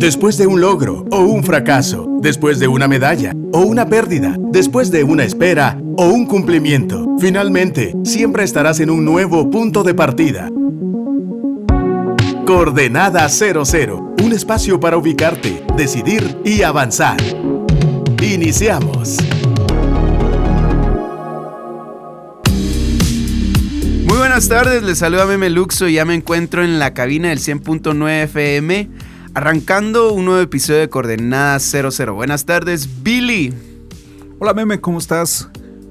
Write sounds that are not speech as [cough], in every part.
Después de un logro o un fracaso, después de una medalla o una pérdida, después de una espera o un cumplimiento, finalmente siempre estarás en un nuevo punto de partida. Coordenada 00, un espacio para ubicarte, decidir y avanzar. Iniciamos. Muy buenas tardes, les saluda Meme Luxo y ya me encuentro en la cabina del 100.9 FM, arrancando un nuevo episodio de Coordenada 00. Buenas tardes, Billy. Hola Meme, ¿cómo estás?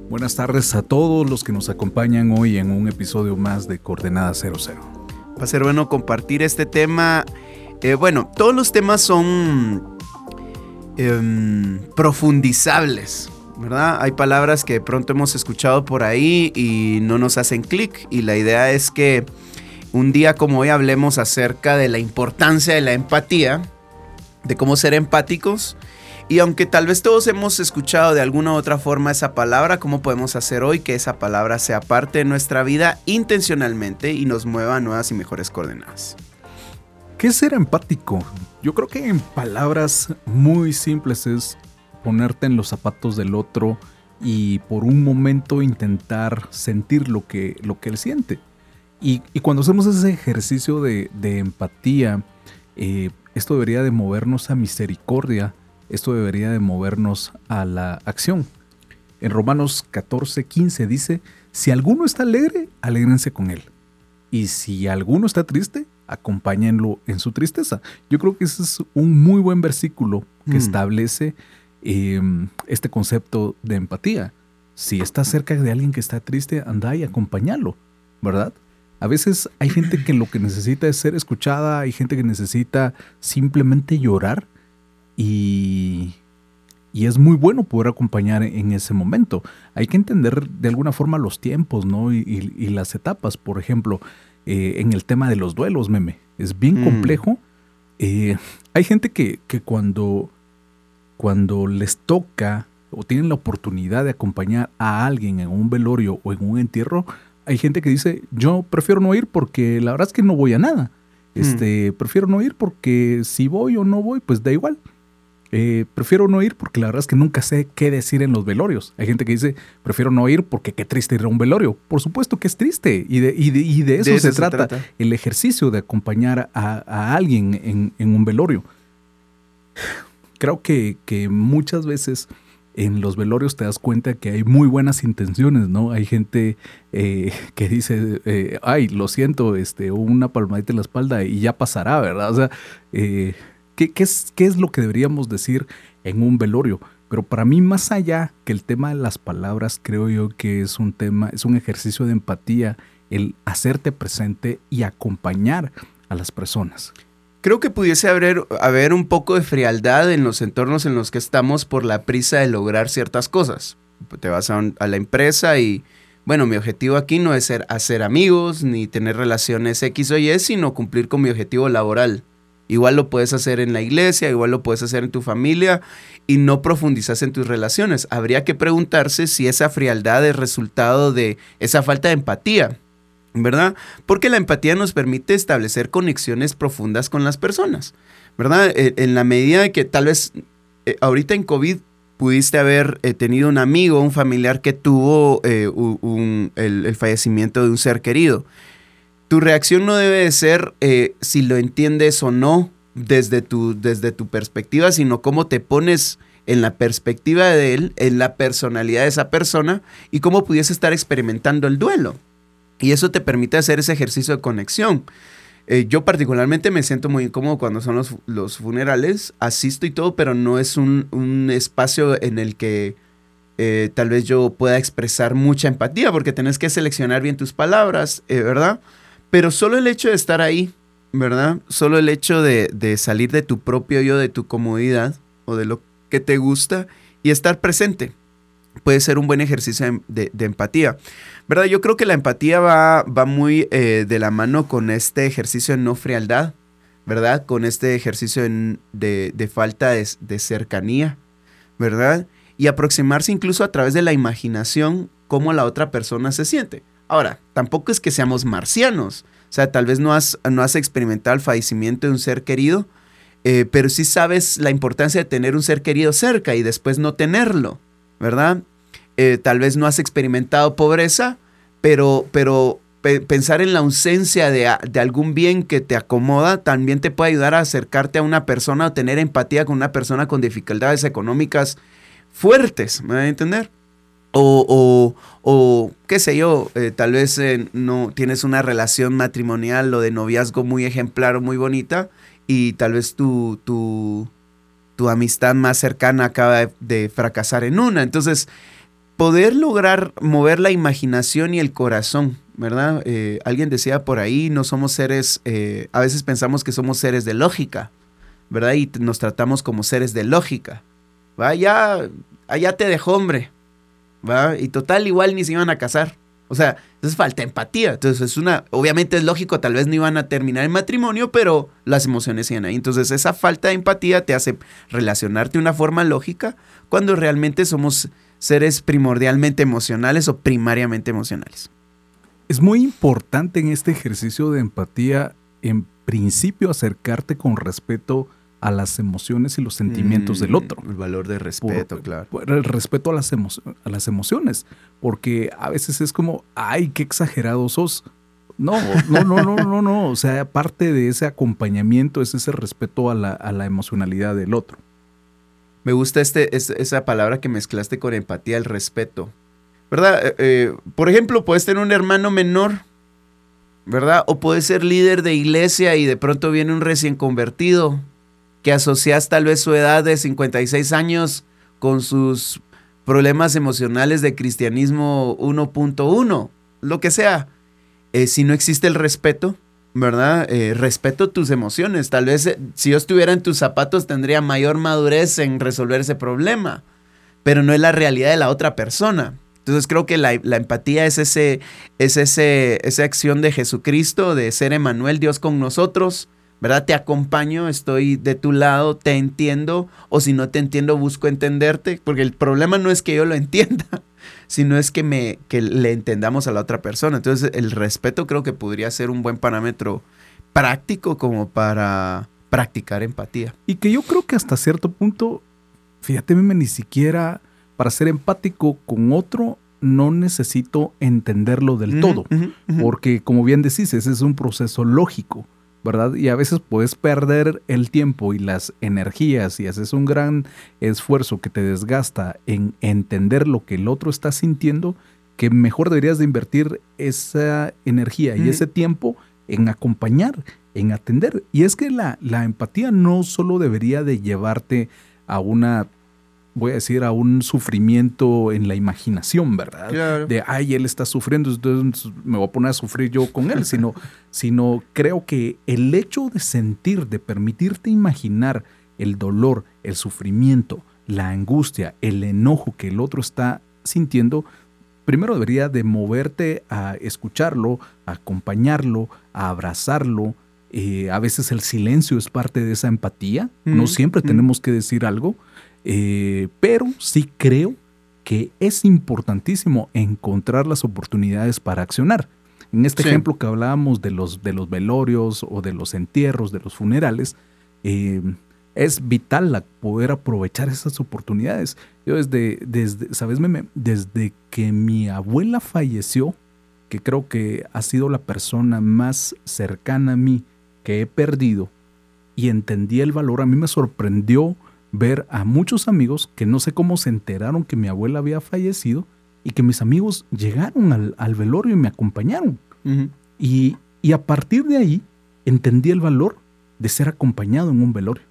Buenas tardes a todos los que nos acompañan hoy en un episodio más de Coordenada 00. Va a ser bueno compartir este tema. Eh, bueno, todos los temas son em, profundizables, ¿verdad? Hay palabras que de pronto hemos escuchado por ahí y no nos hacen clic y la idea es que un día como hoy hablemos acerca de la importancia de la empatía, de cómo ser empáticos y aunque tal vez todos hemos escuchado de alguna u otra forma esa palabra, ¿cómo podemos hacer hoy que esa palabra sea parte de nuestra vida intencionalmente y nos mueva a nuevas y mejores coordenadas? ¿Qué es ser empático? Yo creo que en palabras muy simples es ponerte en los zapatos del otro y por un momento intentar sentir lo que, lo que él siente. Y, cuando hacemos ese ejercicio de, empatía, eh, esto debería de movernos a misericordia, esto debería de movernos a la acción. En Romanos 14, 15 dice, si alguno está alegre, alégrense con él. Y si alguno está triste, acompáñenlo en su tristeza. Yo creo que ese es un muy buen versículo que mm. establece Em, este concepto de empatía. Si estás cerca de alguien que está triste, anda y acompáñalo, ¿verdad? A veces hay gente que lo que necesita es ser escuchada, hay gente que necesita simplemente llorar y, y es muy bueno poder acompañar en ese momento. Hay que entender de alguna forma los tiempos, ¿no? Y, las etapas. Por ejemplo, eh, en el tema de los duelos, meme, es bien mm. complejo. Eh, hay gente que, que cuando cuando les toca o tienen la oportunidad de acompañar a alguien en un velorio o en un entierro, hay gente que dice, yo prefiero no ir porque la verdad es que no voy a nada. Hmm. Este, prefiero no ir porque si voy o no voy, pues da igual. Eh, prefiero no ir porque la verdad es que nunca sé qué decir en los velorios. Hay gente que dice, prefiero no ir porque qué triste ir a un velorio. Por supuesto que es triste y de, y de, eso, se, trata, el ejercicio de acompañar a, alguien en, en, un velorio creo que, muchas veces en los velorios te das cuenta que hay muy buenas intenciones, ¿no? Hay gente eh, [laughs] que dice, eh, ay, lo siento, este, una palmadita en la espalda y ya pasará, ¿verdad? O sea, eh, ¿qué, es, ¿qué es lo que deberíamos decir en un velorio? Pero para mí, más allá que el tema de las palabras, creo yo que es un tema, es un ejercicio de empatía, el hacerte presente y acompañar a las personas. Creo que pudiese haber, haber un poco de frialdad en los entornos en los que estamos por la prisa de lograr ciertas cosas. Te vas a, la empresa y, bueno, mi objetivo aquí no es ser hacer amigos ni tener relaciones X o Y, sino cumplir con mi objetivo laboral. Igual lo puedes hacer en la iglesia, igual lo puedes hacer en tu familia y no profundizas en tus relaciones. Habría que preguntarse si esa frialdad es resultado de esa falta de empatía ¿verdad? Porque la empatía nos permite establecer conexiones profundas con las personas, ¿verdad? E, en la medida de que tal vez eh, ahorita en COVID pudiste haber eh, tenido un amigo, un familiar que tuvo eh, el, fallecimiento de un ser querido. Tu reacción no debe de ser si lo entiendes o no desde tu, desde tu perspectiva, sino cómo te pones en la perspectiva de él, en la personalidad de esa persona y cómo pudiese estar experimentando el duelo. Y eso te permite hacer ese ejercicio de conexión. Eh, yo particularmente me siento muy incómodo cuando son los, los funerales, asisto y todo, pero no es un, espacio en el que eh, tal vez yo pueda expresar mucha empatía, porque tenés que seleccionar bien tus palabras, eh, ¿verdad? Pero solo el hecho de estar ahí, ¿verdad? Solo el hecho de, salir de tu propio yo, de tu comodidad o de lo que te gusta y estar presente puede ser un buen ejercicio de, empatía. ¿Verdad? Yo creo que la empatía va, va muy eh, de la mano con este ejercicio de no frialdad, ¿verdad? Con este ejercicio de, falta de, cercanía, ¿verdad? Y aproximarse incluso a través de la imaginación cómo la otra persona se siente. Ahora, tampoco es que seamos marcianos. O sea, tal vez no has, no has experimentado el fallecimiento de un ser querido, eh, pero sí sabes la importancia de tener un ser querido cerca y después no tenerlo, ¿verdad? Eh, tal vez no has experimentado pobreza, pero, pero pensar en la ausencia de, de, algún bien que te acomoda también te puede ayudar a acercarte a una persona o tener empatía con una persona con dificultades económicas fuertes, ¿me va a entender? O, o, o, qué sé yo, eh, tal vez eh, no tienes una relación matrimonial o de noviazgo muy ejemplar o muy bonita y tal vez tu, tu, tu amistad más cercana acaba de, fracasar en una. Entonces, poder lograr mover la imaginación y el corazón, ¿verdad? Eh, alguien decía por ahí, no somos seres, a veces pensamos que somos seres de lógica, ¿verdad? Y nos tratamos como seres de lógica. Vaya, allá te dejó hombre, ¿va? Y total, igual ni se iban a casar. O sea, entonces falta empatía. Entonces es una, obviamente es lógico, tal vez no iban a terminar el matrimonio, pero las emociones siguen ahí. Entonces esa falta de empatía te hace relacionarte de una forma lógica cuando realmente somos seres primordialmente emocionales o primariamente emocionales. Es muy importante en este ejercicio de empatía, en principio, acercarte con respeto a las emociones y los sentimientos del mm, otro. El valor de respeto, claro. el respeto a las, a las emociones, porque a veces es como, ay, qué exagerado sos. No, no, no, no, no, no. O sea, parte de ese acompañamiento es ese respeto a la, emocionalidad del otro. Me gusta este, esa palabra que mezclaste con empatía, el respeto. ¿Verdad? Eh, eh, por ejemplo, puedes tener un hermano menor, ¿verdad? O puedes ser líder de iglesia y de pronto viene un recién convertido que asocias tal vez su edad de 56 años con sus problemas emocionales de cristianismo 1.1, lo que sea. Eh, si no existe el respeto, ¿verdad? Eh, respeto tus emociones. Tal vez eh, si yo estuviera en tus zapatos tendría mayor madurez en resolver ese problema, pero no es la realidad de la otra persona. Entonces creo que la, empatía es, ese, es ese, esa acción de Jesucristo, de ser Emanuel, Dios con nosotros, ¿verdad? Te acompaño, estoy de tu lado, te entiendo, o si no te entiendo, busco entenderte, porque el problema no es que yo lo entienda, [laughs] sino es que, me, que le entendamos a la otra persona. Entonces, el respeto creo que podría ser un buen parámetro práctico como para practicar empatía. Y que yo creo que hasta cierto punto, fíjate, ni siquiera para ser empático con otro, no necesito entenderlo del todo, porque como bien decís, ese es un proceso lógico. ¿Verdad? Y a veces puedes perder el tiempo y las energías y haces un gran esfuerzo que te desgasta en entender lo que el otro está sintiendo, que mejor deberías de invertir esa energía y ese tiempo en acompañar, en atender. Y es que la, la empatía no solo debería de llevarte a una voy a decir, a un sufrimiento en la imaginación, ¿verdad? De, ay, él está sufriendo, entonces me voy a poner a sufrir yo con él, sino, [laughs] sino creo que el hecho de sentir, de permitirte imaginar el dolor, el sufrimiento, la angustia, el enojo que el otro está sintiendo, primero debería de moverte a escucharlo, a acompañarlo, a abrazarlo. Eh, a veces el silencio es parte de esa empatía, no siempre tenemos que decir algo, eh, pero sí creo que es importantísimo encontrar las oportunidades para accionar. En este ejemplo que hablábamos de los, de los velorios o de los entierros, de los funerales, eh, es vital poder aprovechar esas oportunidades. Yo desde, desde, ¿sabes, Desde que mi abuela falleció, que creo que ha sido la persona más cercana a mí que he perdido, y entendí el valor, a mí me sorprendió ver a muchos amigos que no sé cómo se enteraron que mi abuela había fallecido y que mis amigos llegaron al, velorio y me acompañaron. y, y a partir de ahí entendí el valor de ser acompañado en un velorio.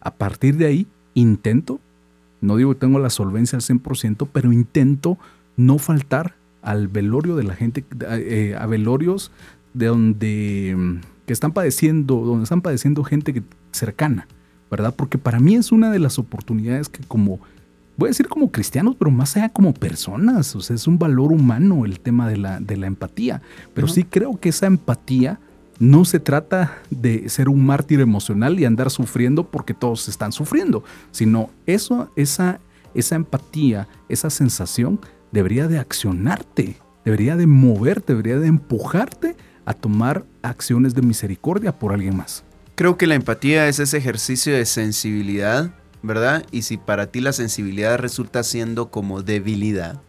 A partir de ahí intento, no digo que tengo la solvencia al 100%, pero intento no faltar al velorio de la gente, eh, a velorios de donde mm, que están padeciendo, donde están padeciendo gente cercana. ¿Verdad? Porque para mí es una de las oportunidades que como, voy a decir como cristianos, pero más allá como personas, o sea, es un valor humano el tema de la, de la empatía. Pero sí creo que esa empatía no se trata de ser un mártir emocional y andar sufriendo porque todos están sufriendo, sino eso, esa, esa empatía, esa sensación debería de accionarte, debería de moverte, debería de empujarte a tomar acciones de misericordia por alguien más. Creo que la empatía es ese ejercicio de sensibilidad, ¿verdad? Y si para ti la sensibilidad resulta siendo como debilidad,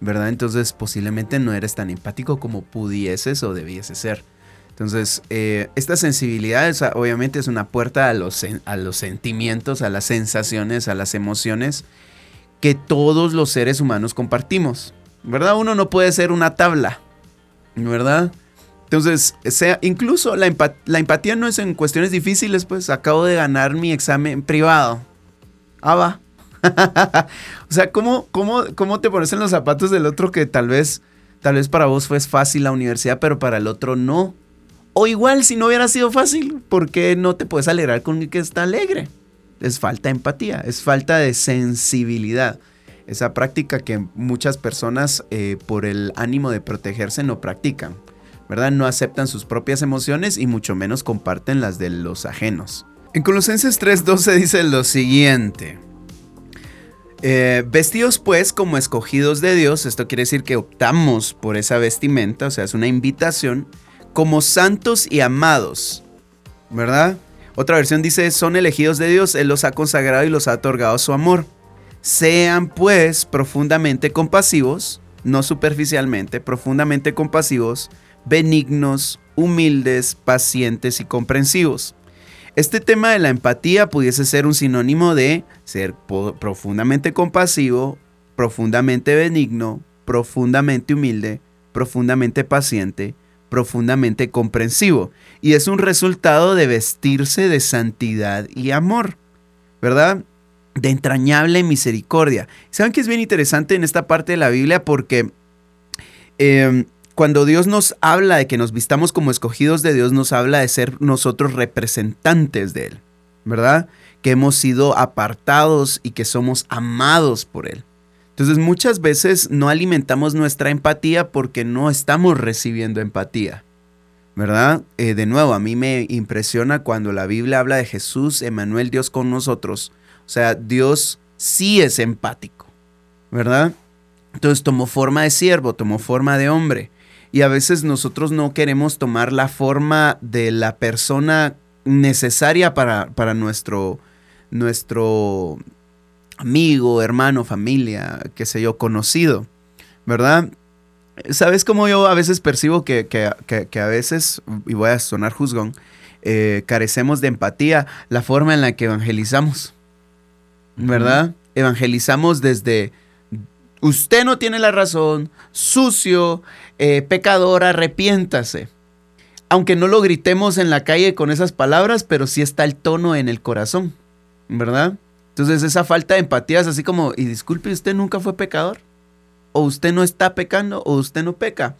¿verdad? Entonces posiblemente no eres tan empático como pudieses o debieses ser. Entonces, eh, esta sensibilidad obviamente es una puerta a los, a los sentimientos, a las sensaciones, a las emociones que todos los seres humanos compartimos, ¿verdad? Uno no puede ser una tabla, ¿verdad? Entonces, incluso la, empatía no es en cuestiones difíciles, pues acabo de ganar mi examen privado. Ah, va. [laughs] o sea, ¿cómo, cómo, ¿cómo te pones en los zapatos del otro que tal vez, tal vez para vos fue fácil la universidad, pero para el otro no? O igual, si no hubiera sido fácil, ¿por qué no te puedes alegrar con el que está alegre? Es falta de empatía, es falta de sensibilidad. Esa práctica que muchas personas, eh, por el ánimo de protegerse, no practican. ¿Verdad? No aceptan sus propias emociones y mucho menos comparten las de los ajenos. En Colosenses 3:12 dice lo siguiente. Eh, vestidos pues como escogidos de Dios, esto quiere decir que optamos por esa vestimenta, o sea, es una invitación como santos y amados, ¿verdad? Otra versión dice, son elegidos de Dios, Él los ha consagrado y los ha otorgado su amor. Sean pues profundamente compasivos, no superficialmente, profundamente compasivos, benignos, humildes, pacientes y comprensivos. Este tema de la empatía pudiese ser un sinónimo de ser profundamente compasivo, profundamente benigno, profundamente humilde, profundamente paciente, profundamente comprensivo y es un resultado de vestirse de santidad y amor, ¿verdad? De entrañable misericordia. ¿Saben que es bien interesante en esta parte de la Biblia? Porque em, cuando Dios nos habla de que nos vistamos como escogidos de Dios, nos habla de ser nosotros representantes de Él, ¿verdad? Que hemos sido apartados y que somos amados por Él. Entonces muchas veces no alimentamos nuestra empatía porque no estamos recibiendo empatía. ¿Verdad? Eh, de nuevo, a mí me impresiona cuando la Biblia habla de Jesús, Emanuel, Dios con nosotros. O sea, Dios sí es empático. ¿Verdad? Entonces tomó forma de siervo, tomó forma de hombre. Y a veces nosotros no queremos tomar la forma de la persona necesaria para, para nuestro, nuestro amigo, hermano, familia, qué sé yo, conocido, ¿verdad? ¿Sabes cómo yo a veces percibo que, a veces, y voy a sonar juzgón, eh, carecemos de empatía? La forma en la que evangelizamos, ¿verdad? Evangelizamos desde, usted no tiene la razón, sucio, eh, pecador, arrepiéntase. Aunque no lo gritemos en la calle con esas palabras, pero sí está el tono en el corazón, ¿verdad? Entonces esa falta de empatía es así como, y disculpe, ¿usted nunca fue pecador? ¿O usted no está pecando? ¿O usted no peca?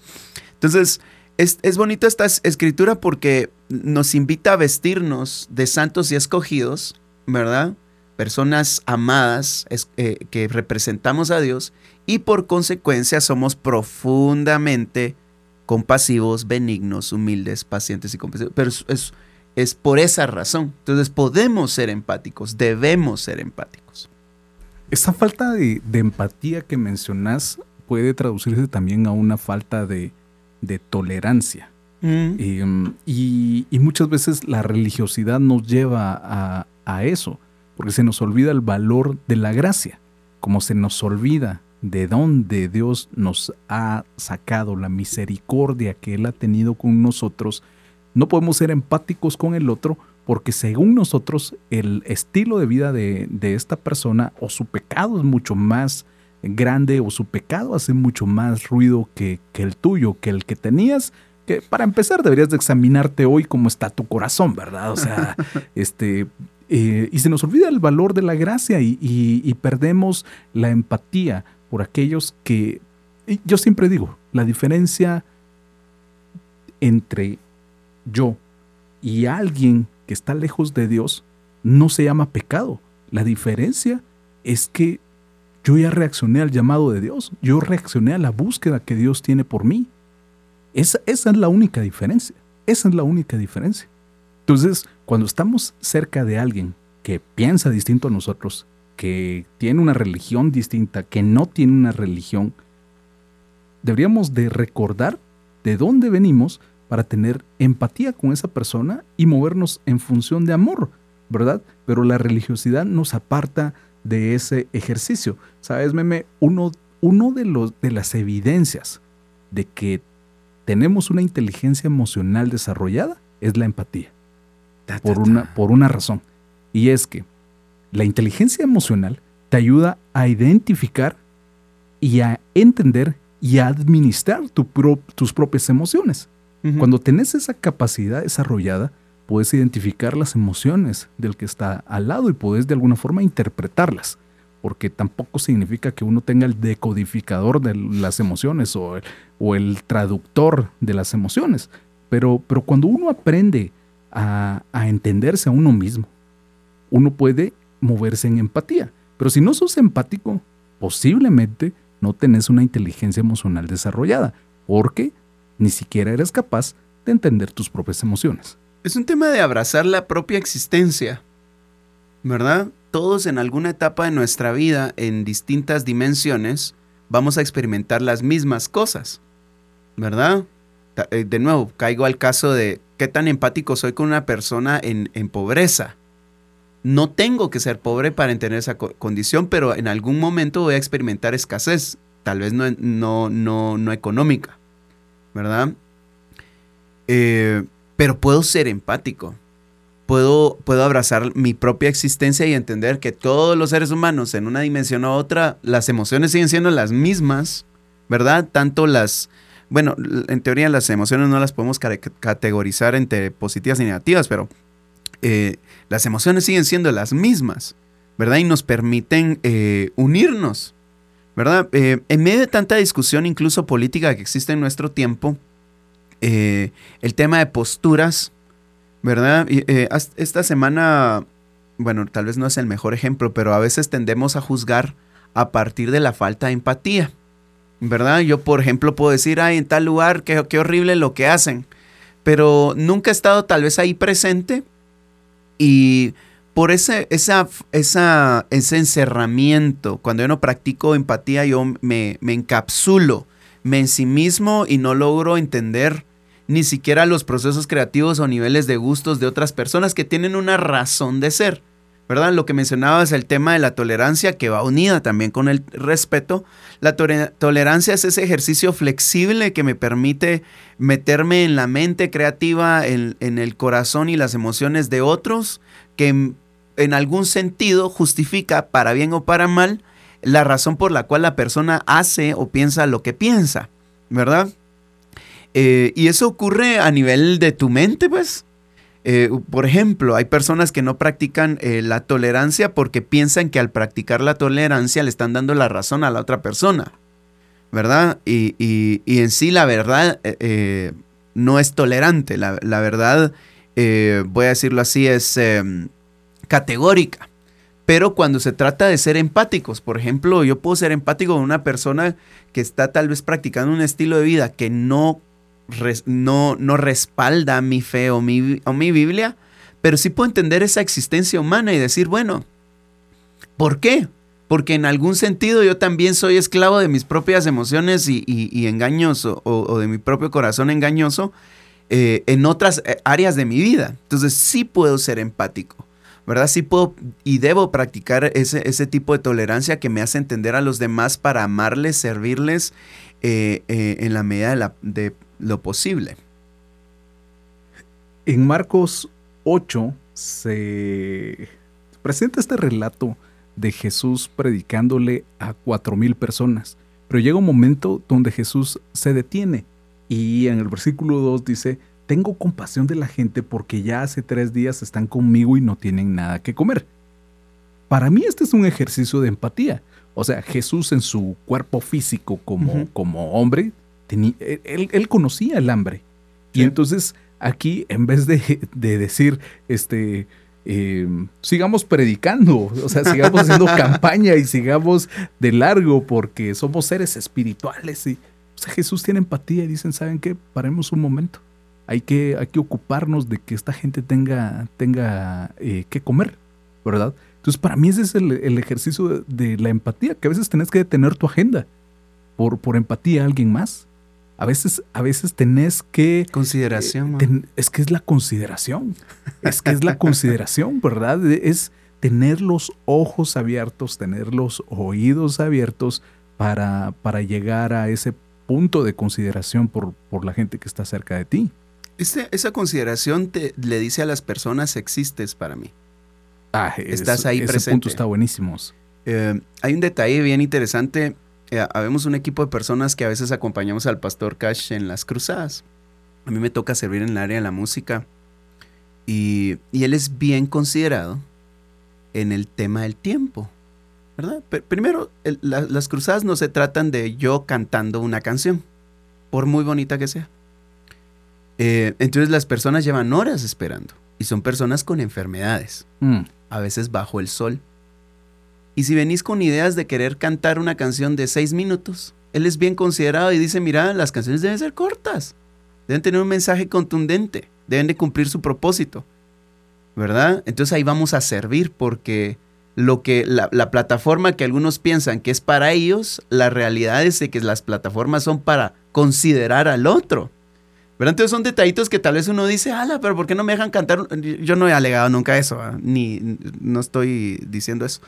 Entonces es, es bonita esta escritura porque nos invita a vestirnos de santos y escogidos, ¿verdad? Personas amadas eh, que representamos a Dios y por consecuencia somos profundamente compasivos, benignos, humildes, pacientes y comprensivos. Pero es, es por esa razón. Entonces podemos ser empáticos, debemos ser empáticos. Esa falta de, empatía que mencionas puede traducirse también a una falta de, tolerancia. Mm. Em, y, muchas veces la religiosidad nos lleva a, a, eso, porque se nos olvida el valor de la gracia, como se nos olvida de dónde Dios nos ha sacado la misericordia que Él ha tenido con nosotros no podemos ser empáticos con el otro porque según nosotros el estilo de vida de, esta persona o su pecado es mucho más grande o su pecado hace mucho más ruido que, el tuyo, que el que tenías que para empezar deberías de examinarte hoy cómo está tu corazón, ¿verdad? O sea, [laughs] este, eh, y se nos olvida el valor de la gracia y, perdemos la empatía por aquellos que, yo siempre digo, la diferencia entre yo y alguien que está lejos de Dios no se llama pecado. La diferencia es que yo ya reaccioné al llamado de Dios, yo reaccioné a la búsqueda que Dios tiene por mí. Esa, esa es la única diferencia, esa es la única diferencia. Entonces, cuando estamos cerca de alguien que piensa distinto a nosotros, que tiene una religión distinta, que no tiene una religión, deberíamos de recordar de dónde venimos para tener empatía con esa persona y movernos en función de amor, ¿verdad? Pero la religiosidad nos aparta de ese ejercicio. ¿Sabes, meme? Uno, uno de, los, de las evidencias de que tenemos una inteligencia emocional desarrollada es la empatía. Por, Una, por una razón. Y es que la inteligencia emocional te ayuda a identificar y a entender y a administrar tus propias emociones. Cuando tenés esa capacidad desarrollada, puedes identificar las emociones del que está al lado y puedes de alguna forma interpretarlas. Porque tampoco significa que uno tenga el decodificador de las emociones o el, o el traductor de las emociones. Pero, pero cuando uno aprende a, entenderse a uno mismo, uno puede moverse en empatía. Pero si no sos empático, posiblemente no tenés una inteligencia emocional desarrollada, porque ni siquiera eres capaz de entender tus propias emociones. Es un tema de abrazar la propia existencia, ¿verdad? Todos en alguna etapa de nuestra vida, en distintas dimensiones, vamos a experimentar las mismas cosas, ¿verdad? Eh, de nuevo, caigo al caso de qué tan empático soy con una persona en, pobreza. No tengo que ser pobre para entender esa condición, pero en algún momento voy a experimentar escasez, tal vez no, no, no, no económica. ¿verdad? Eh, pero puedo ser empático. Puedo, puedo abrazar mi propia existencia y entender que todos los seres humanos en una dimensión u otra, las emociones siguen siendo las mismas, ¿verdad? Tanto las, bueno, en teoría las emociones no las podemos categorizar entre positivas y negativas, pero eh, las emociones siguen siendo las mismas, ¿verdad? Y nos permiten eh, unirnos, ¿verdad? Eh, en medio de tanta discusión, incluso política, que existe en nuestro tiempo, eh, el tema de posturas, ¿verdad? Eh, esta semana, bueno, tal vez no es el mejor ejemplo, pero a veces tendemos a juzgar a partir de la falta de empatía, ¿verdad? Yo, por ejemplo, puedo decir, ay, en tal lugar, qué, qué horrible lo que hacen, pero nunca he estado tal vez ahí presente y por ese, esa, esa, ese encerramiento, cuando yo no practico empatía, yo me, me encapsulo, me en sí mismo y no logro entender ni siquiera los procesos creativos o niveles de gustos de otras personas que tienen una razón de ser. ¿Verdad? Lo que mencionaba es el tema de la tolerancia que va unida también con el respeto. La tolerancia es ese ejercicio flexible que me permite meterme en la mente creativa, en, en el corazón y las emociones de otros, que en algún sentido justifica, para bien o para mal, la razón por la cual la persona hace o piensa lo que piensa, ¿verdad? Eh, y eso ocurre a nivel de tu mente, pues. Eh, por ejemplo, hay personas que no practican eh, la tolerancia porque piensan que al practicar la tolerancia le están dando la razón a la otra persona, ¿verdad? Y, en sí la verdad no es tolerante, la, la verdad, voy a decirlo así, es em, categórica. Pero cuando se trata de ser empáticos, por ejemplo, yo puedo ser empático con una persona que está tal vez practicando un estilo de vida que no, no, no respalda mi fe o mi, o mi Biblia, pero sí puedo entender esa existencia humana y decir, bueno, ¿por qué? Porque en algún sentido yo también soy esclavo de mis propias emociones y, y, engañoso, o, de mi propio corazón engañoso eh, en otras eh, áreas de mi vida. Entonces sí puedo ser empático. ¿verdad? Sí puedo y debo practicar ese, ese tipo de tolerancia que me hace entender a los demás para amarles, servirles eh, en la medida de, lo posible. En Marcos 8 se presenta este relato de Jesús predicándole a cuatro mil personas. Pero llega un momento donde Jesús se detiene y en el versículo 2 dice, tengo compasión de la gente porque ya hace tres días están conmigo y no tienen nada que comer. Para mí este es un ejercicio de empatía. O sea, Jesús en su cuerpo físico como, como hombre, él, conocía el hambre. Y entonces aquí, en vez de, decir, este, em, sigamos predicando, o sea, sigamos haciendo [laughs] campaña y sigamos de largo porque somos seres espirituales. Y, o sea, Jesús tiene empatía y dicen, ¿saben qué? Paremos un momento hay que, hay que ocuparnos de que esta gente tenga, tenga eh, que comer, ¿verdad? Entonces, para mí ese es el, ejercicio de, la empatía, que a veces tenés que detener tu agenda por, por empatía a alguien más. A veces, a veces tenés que... Consideración. eh, ten- es que es la consideración. Es que es la consideración, ¿verdad? Es tener los ojos abiertos, tener los oídos abiertos para, para llegar a ese punto de consideración por, por la gente que está cerca de ti. Este- esa consideración te, le dice a las personas existes para mí. Ah, Estás es- ahí ese presente. punto está buenísimo. Eh, hay un detalle bien interesante. Eh, habemos un equipo de personas que a veces acompañamos al pastor Cash en las cruzadas. A mí me toca servir en el área de la música. Y, y él es bien considerado en el tema del tiempo. ¿Verdad? Pe- primero, el- la- las cruzadas no se tratan de yo cantando una canción, por muy bonita que sea. Eh, entonces las personas llevan horas esperando. Y son personas con enfermedades Mm, a veces bajo el sol. Y si venís con ideas de querer cantar una canción de seis minutos, él es bien considerado y dice, mira, las canciones deben ser cortas, deben tener un mensaje contundente, deben de cumplir su propósito, ¿verdad? Entonces ahí vamos a servir porque lo que la, la plataforma que algunos piensan que es para ellos, la realidad es de que las plataformas son para considerar al otro. ¿Verdad? Entonces son detallitos que tal vez uno dice, ala, pero ¿por qué no me dejan cantar? Yo no he alegado nunca eso, ¿ah? ni no estoy diciendo eso.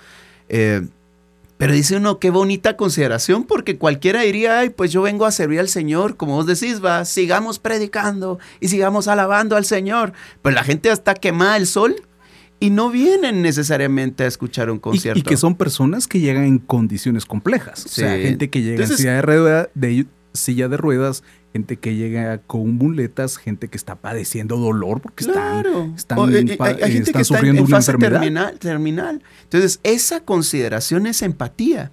Eh, pero dice uno, qué bonita consideración, porque cualquiera diría, ay, pues yo vengo a servir al Señor, como vos decís, va, sigamos predicando y sigamos alabando al Señor. Pero la gente está quemada el sol y no vienen necesariamente a escuchar un concierto. y que son personas que llegan en condiciones complejas. O sea, gente que llega Entonces- en silla de- silla de ruedas, gente que llega con muletas, gente que está padeciendo dolor porque están Claro. están O, eh, hay, hay gente están que está en- sufriendo en una fase enfermedad. Terminal, terminal. Entonces, esa consideración es empatía.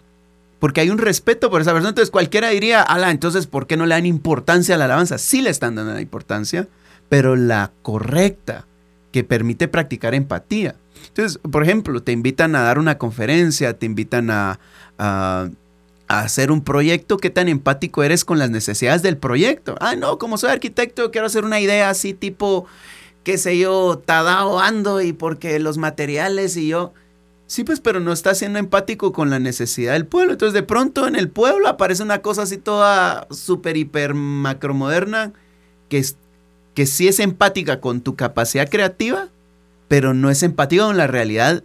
Porque hay un respeto por esa persona. Entonces, cualquiera diría, ala, entonces, ¿por qué no le dan importancia a la alabanza? Sí le están dando la importancia, pero la correcta, que permite practicar empatía. Entonces, por ejemplo, te invitan a dar una conferencia, te invitan a, a- hacer un proyecto, ¿qué tan empático eres con las necesidades del proyecto? Ah, no, como soy arquitecto, quiero hacer una idea así tipo, qué sé yo, Tadao ando y porque los materiales y yo... Sí, pues, pero no está siendo empático con la necesidad del pueblo. Entonces, de pronto en el pueblo aparece una cosa así toda súper, hiper, macromoderna, que, es, que sí es empática con tu capacidad creativa, pero no es empática con la realidad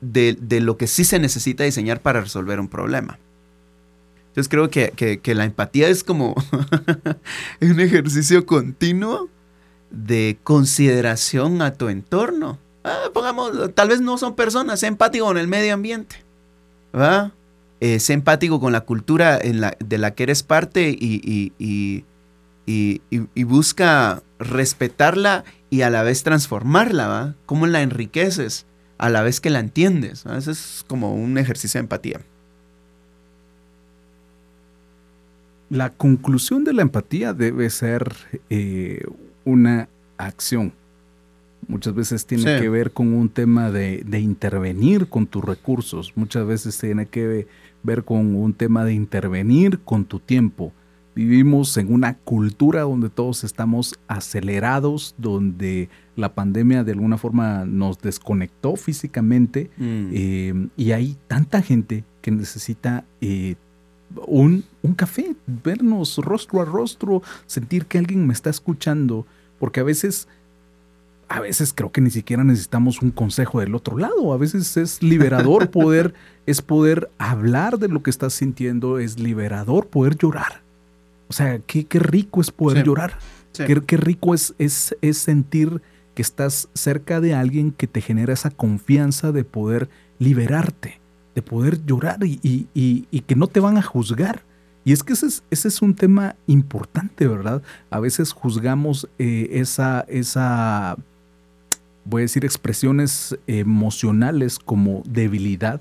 de, de lo que sí se necesita diseñar para resolver un problema. Entonces creo que, que- que la empatía es como [laughs] un ejercicio continuo de consideración a tu entorno. Ah, pongamos, tal vez no son personas, sé empático con el medio ambiente. ¿verdad? Eh, sé empático con la cultura en la- de la que eres parte y, y- y- busca respetarla y a la vez transformarla, ¿va? ¿Cómo la enriqueces a la vez que la entiendes? ¿va? Eso es como un ejercicio de empatía. La conclusión de la empatía debe ser eh, una acción. Muchas veces tiene Sí. que ver con un tema de, de intervenir con tus recursos. Muchas veces tiene que ver con un tema de intervenir con tu tiempo. Vivimos en una cultura donde todos estamos acelerados, donde la pandemia de alguna forma nos desconectó físicamente Mm. eh, y hay tanta gente que necesita eh, un, un café, vernos rostro a rostro, sentir que alguien me está escuchando, porque a veces, a veces creo que ni siquiera necesitamos un consejo del otro lado, a veces es liberador [laughs] poder, es poder hablar de lo que estás sintiendo, es liberador poder llorar. O sea, qué, qué rico es poder Sí. llorar. Sí. Qué, qué rico es, es, es sentir que estás cerca de alguien que te genera esa confianza de poder liberarte, de poder llorar y, y- y- y que no te van a juzgar. Y es que ese es, ese es un tema importante, ¿verdad? A veces juzgamos eh, esa, esa, voy a decir, expresiones emocionales como debilidad.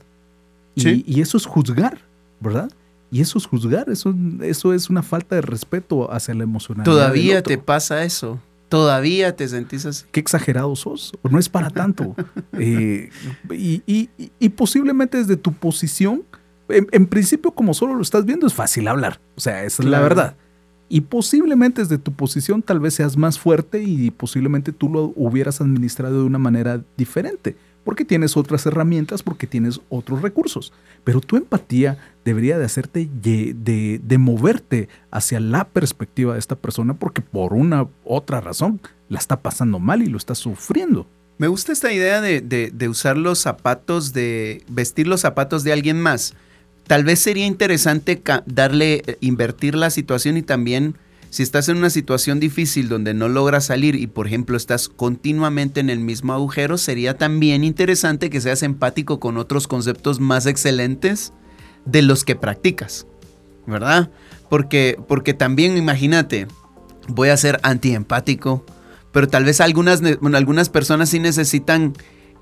Y, Sí. y eso es juzgar, ¿verdad? Y eso es juzgar, eso, eso es una falta de respeto hacia la emocionalidad. Todavía te pasa eso. Todavía te sentís así. qué exagerado sos, o no es para tanto. [laughs] Eh, y, y- y- posiblemente desde tu posición, en, en principio como solo lo estás viendo, es fácil hablar, o sea, esa es la verdad. Y posiblemente desde tu posición tal vez seas más fuerte y posiblemente tú lo hubieras administrado de una manera diferente. Porque tienes otras herramientas, porque tienes otros recursos. Pero tu empatía debería de hacerte, de, de, moverte hacia la perspectiva de esta persona porque por una otra razón la está pasando mal y lo está sufriendo. Me gusta esta idea de, de, usar los zapatos, de vestir los zapatos de alguien más. Tal vez sería interesante darle, eh, invertir la situación y también si estás en una situación difícil donde no logras salir y por ejemplo estás continuamente en el mismo agujero, sería también interesante que seas empático con otros conceptos más excelentes de los que practicas, ¿verdad? Porque, porque también imagínate, voy a ser antiempático, pero tal vez algunas, algunas personas sí necesitan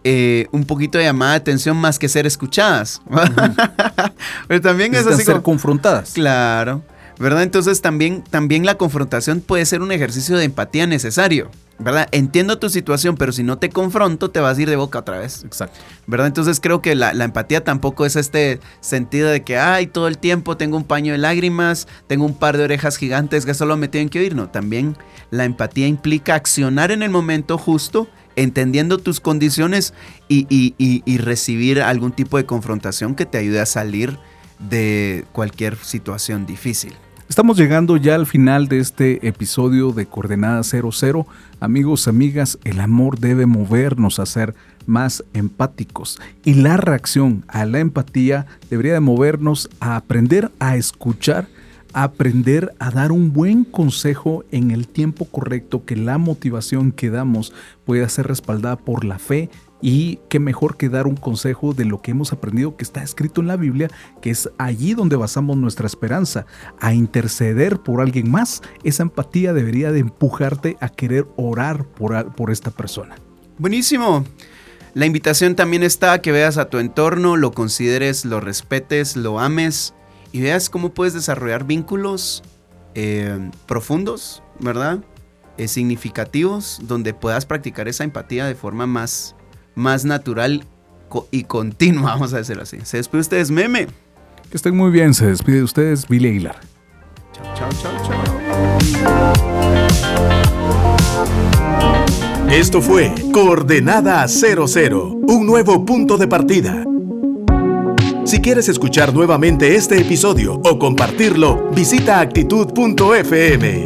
eh, un poquito de llamada de atención más que ser escuchadas. [laughs] pero también es así ser confrontadas. Claro. ¿Verdad? Entonces también, también la confrontación puede ser un ejercicio de empatía necesario, ¿verdad? Entiendo tu situación, pero si no te confronto, te vas a ir de boca otra vez. Exacto. ¿Verdad? Entonces creo que la, empatía tampoco es este sentido de que, ay, todo el tiempo tengo un paño de lágrimas, tengo un par de orejas gigantes que solo me tienen que oír. No, también la empatía implica accionar en el momento justo entendiendo tus condiciones y, y, recibir algún tipo de confrontación que te ayude a salir de cualquier situación difícil. Estamos llegando ya al final de este episodio de Coordenada 00. Amigos, amigas, el amor debe movernos a ser más empáticos y la reacción a la empatía debería de movernos a aprender a escuchar, a aprender a dar un buen consejo en el tiempo correcto, que la motivación que damos pueda ser respaldada por la fe y qué mejor que dar un consejo de lo que hemos aprendido que está escrito en la Biblia, que es allí donde basamos nuestra esperanza, a interceder por alguien más. Esa empatía debería de empujarte a querer orar por, por esta persona. Buenísimo. La invitación también está a que veas a tu entorno, lo consideres, lo respetes, lo ames y veas cómo puedes desarrollar vínculos eh, profundos, ¿verdad? Eh, significativos, donde puedas practicar esa empatía de forma más, más natural y continua, [laughs] vamos a decirlo así. Se despide ustedes, meme. Que estén muy bien, se despide de ustedes, Billy Aguilar. Chao, chao, chao, chao. Esto fue Coordenada 00, un nuevo punto de partida. Si quieres escuchar nuevamente este episodio o compartirlo, visita actitud.fm.